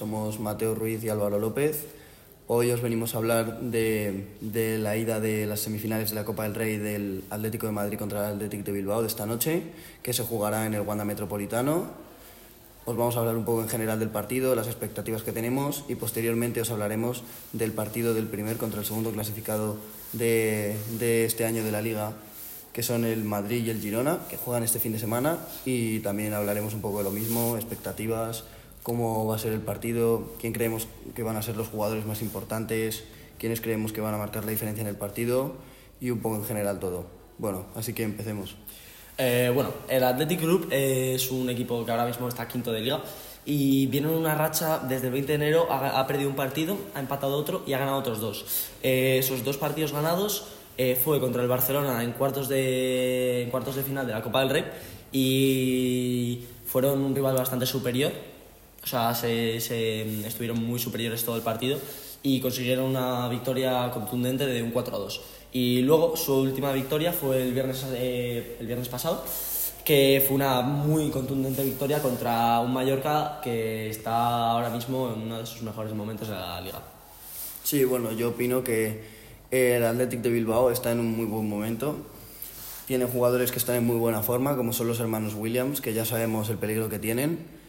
somos Mateo Ruiz y Álvaro López. Hoy os venimos a hablar de, de, la ida de las semifinales de la Copa del Rey del Atlético de Madrid contra el Atlético de Bilbao de esta noche, que se jugará en el Wanda Metropolitano. Os vamos a hablar un poco en general del partido, las expectativas que tenemos y posteriormente os hablaremos del partido del primer contra el segundo clasificado de, de este año de la Liga, que son el Madrid y el Girona, que juegan este fin de semana y también hablaremos un poco de lo mismo, expectativas, cómo va a ser el partido, quién creemos que van a ser los jugadores más importantes, quiénes creemos que van a marcar la diferencia en el partido y un poco en general todo. Bueno, así que empecemos. Eh, bueno, el Athletic Group es un equipo que ahora mismo está quinto de liga y viene en una racha desde el 20 de enero, ha, ha, perdido un partido, ha empatado otro y ha ganado otros dos. Eh, esos dos partidos ganados eh, fue contra el Barcelona en cuartos, de, en cuartos de final de la Copa del Rey y fueron un rival bastante superior o sea, se, se, estuvieron muy superiores todo el partido y consiguieron una victoria contundente de un 4 a 2. Y luego su última victoria fue el viernes, eh, el viernes pasado, que fue una muy contundente victoria contra un Mallorca que está ahora mismo en uno de sus mejores momentos de la liga. Sí, bueno, yo opino que el Athletic de Bilbao está en un muy buen momento. Tiene jugadores que están en muy buena forma, como son los hermanos Williams, que ya sabemos el peligro que tienen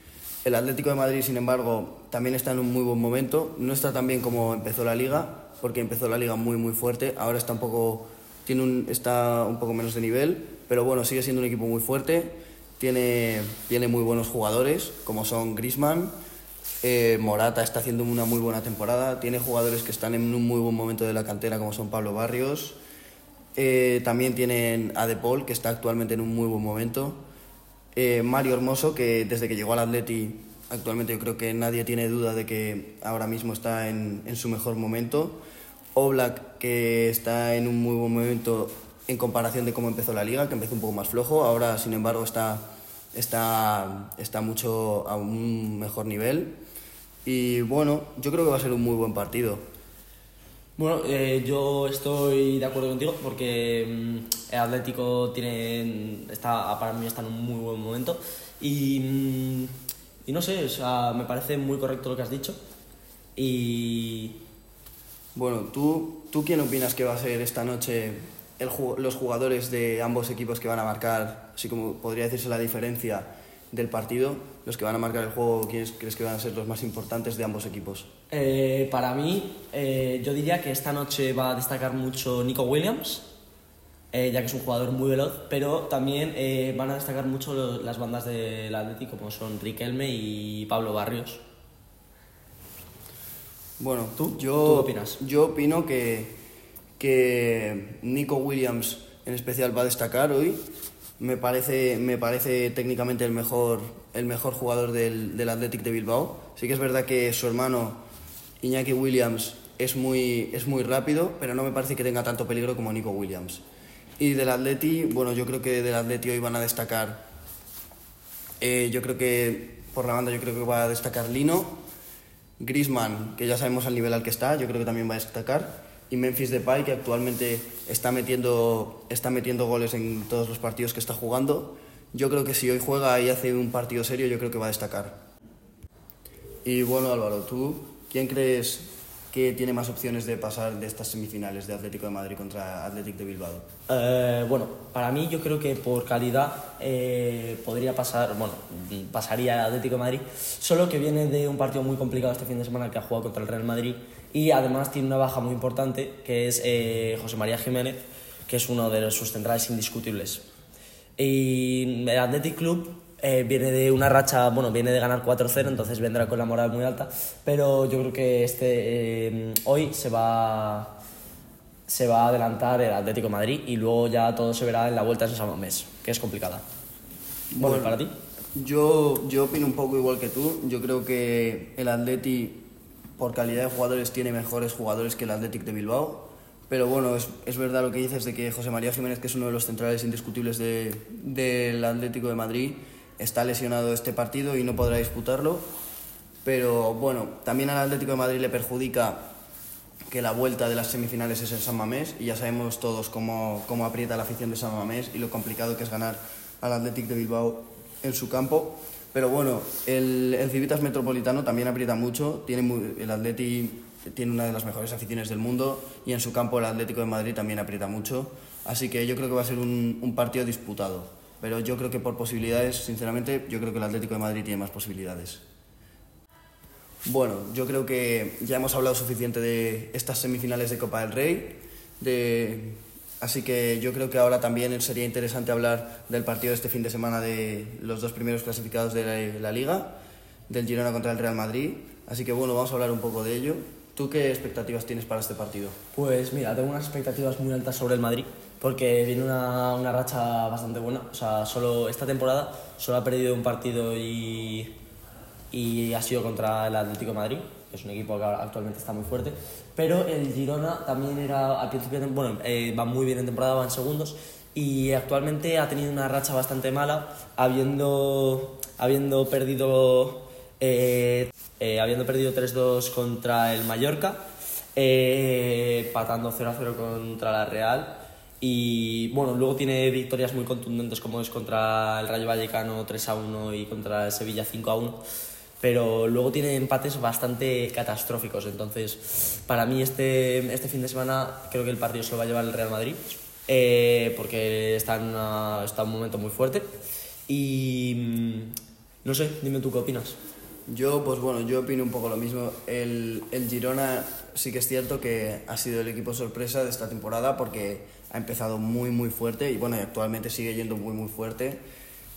el Atlético de Madrid, sin embargo, también está en un muy buen momento. No está tan bien como empezó la liga, porque empezó la liga muy muy fuerte. Ahora está un poco, tiene un, está un poco menos de nivel, pero bueno, sigue siendo un equipo muy fuerte. Tiene, tiene muy buenos jugadores, como son Grisman. Eh, Morata está haciendo una muy buena temporada. Tiene jugadores que están en un muy buen momento de la cantera, como son Pablo Barrios. Eh, también tienen a De Paul, que está actualmente en un muy buen momento. Eh, Mario Hermoso, que desde que llegó al Atleti, actualmente yo creo que nadie tiene duda de que ahora mismo está en, en su mejor momento. Oblak, que está en un muy buen momento en comparación de cómo empezó la liga, que empezó un poco más flojo, ahora sin embargo está, está, está mucho a un mejor nivel. Y bueno, yo creo que va a ser un muy buen partido. Bueno, eh, yo estoy de acuerdo contigo porque mm, el Atlético tiene, está, para mí está en un muy buen momento y, mm, y no sé, o sea, me parece muy correcto lo que has dicho y... Bueno, ¿tú, ¿tú quién opinas que va a ser esta noche el, los jugadores de ambos equipos que van a marcar, así como podría decirse la diferencia del partido, los que van a marcar el juego, ¿quiénes crees que van a ser los más importantes de ambos equipos? Eh, para mí, eh, yo diría que esta noche va a destacar mucho Nico Williams, eh, ya que es un jugador muy veloz, pero también eh, van a destacar mucho los, las bandas del Atlético, como son Riquelme y Pablo Barrios. Bueno, ¿tú? Yo, ¿Tú opinas? Yo opino que, que Nico Williams en especial va a destacar hoy me parece, me parece técnicamente el mejor, el mejor jugador del, del Athletic de Bilbao. Sí que es verdad que su hermano Iñaki Williams es muy, es muy rápido, pero no me parece que tenga tanto peligro como Nico Williams. Y del Atleti, bueno, yo creo que del Atleti hoy van a destacar, eh, yo creo que por la banda yo creo que va a destacar Lino, Grisman, que ya sabemos al nivel al que está, yo creo que también va a destacar, y Memphis Depay, que actualmente está metiendo, está metiendo goles en todos los partidos que está jugando. Yo creo que si hoy juega y hace un partido serio, yo creo que va a destacar. Y bueno, Álvaro, ¿tú quién crees que tiene más opciones de pasar de estas semifinales de Atlético de Madrid contra Atlético de Bilbao? Eh, bueno, para mí yo creo que por calidad eh, podría pasar, bueno, pasaría Atlético de Madrid, solo que viene de un partido muy complicado este fin de semana que ha jugado contra el Real Madrid y además tiene una baja muy importante que es eh, José María Jiménez, que es uno de sus centrales indiscutibles. Y el Athletic Club eh, viene de una racha, bueno, viene de ganar 4-0, entonces vendrá con la moral muy alta, pero yo creo que este, eh, hoy se va, se va a adelantar el Atlético de Madrid y luego ya todo se verá en la vuelta de San Mamés, que es complicada. Bueno, Bueno, ¿para ti? Yo, yo opino un poco igual que tú. Yo creo que el Atleti, por calidad de jugadores, tiene mejores jugadores que el Athletic de Bilbao. Pero bueno, es, es verdad lo que dices de que José María Jiménez, que es uno de los centrales indiscutibles de- del Atlético de Madrid, está lesionado este partido y no podrá disputarlo. Pero bueno, también al Atlético de Madrid le perjudica que la vuelta de las semifinales es en San Mamés y ya sabemos todos cómo, cómo aprieta la afición de San Mamés y lo complicado que es ganar al Athletic de Bilbao en su campo. Pero bueno, el, el Civitas Metropolitano también aprieta mucho. Tiene el Atleti tiene una de las mejores aficiones del mundo y en su campo el Atlético de Madrid también aprieta mucho. Así que yo creo que va a ser un partido disputado. Pero yo creo que por posibilidades, sinceramente, yo creo que el Atlético de Madrid tiene más posibilidades. Bueno, yo creo que ya hemos hablado suficiente de estas semifinales de Copa del Rey, de... así que yo creo que ahora también sería interesante hablar del partido de este fin de semana de los dos primeros clasificados de la, la Liga, del Girona contra el Real Madrid. Así que bueno, vamos a hablar un poco de ello. ¿Tú qué expectativas tienes para este partido? Pues mira, tengo unas expectativas muy altas sobre el Madrid, porque viene una, una racha bastante buena. O sea, solo esta temporada solo ha perdido un partido y, y ha sido contra el Atlético de Madrid, que es un equipo que actualmente está muy fuerte. Pero el Girona también era, al principio, bueno, eh, va muy bien en temporada, va en segundos, y actualmente ha tenido una racha bastante mala, habiendo, habiendo perdido eh, eh, habiendo perdido 3-2 contra el Mallorca, eh, patando 0-0 contra la Real. Y bueno, luego tiene victorias muy contundentes como es contra el Rayo Vallecano 3-1 y contra el Sevilla 5-1. Pero luego tiene empates bastante catastróficos. Entonces, para mí este, este fin de semana creo que el partido se lo va a llevar el Real Madrid. eh, porque está en, una- está en un momento muy fuerte. Y mm, no sé, dime tú qué opinas. Yo, pues bueno, yo opino un poco lo mismo. El, el Girona sí que es cierto que ha sido el equipo sorpresa de esta temporada porque ha empezado muy, muy fuerte y bueno, y actualmente sigue yendo muy, muy fuerte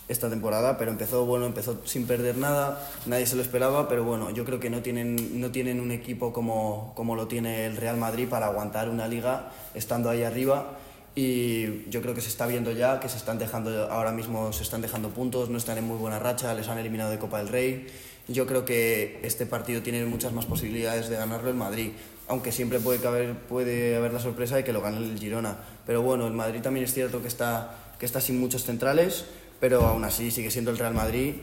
esta temporada, pero empezó, bueno, empezó sin perder nada, nadie se lo esperaba, pero bueno, yo creo que no tienen, no tienen un equipo como, como lo tiene el Real Madrid para aguantar una liga estando ahí arriba y yo creo que se está viendo ya que se están dejando ahora mismo se están dejando puntos no están en muy buena racha les han eliminado de Copa del Rey yo creo que este partido tiene muchas más posibilidades de ganarlo el Madrid aunque siempre puede caber, puede haber la sorpresa de que lo gane el Girona pero bueno el Madrid también es cierto que está que está sin muchos centrales pero aún así sigue siendo el Real Madrid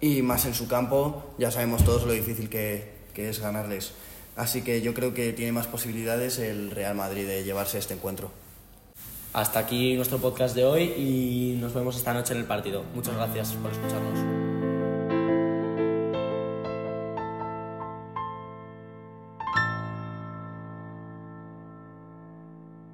y más en su campo ya sabemos todos lo difícil que, que es ganarles así que yo creo que tiene más posibilidades el Real Madrid de llevarse este encuentro Hasta aquí nuestro podcast de hoy y nos vemos esta noche en el partido. Muchas gracias por escucharnos.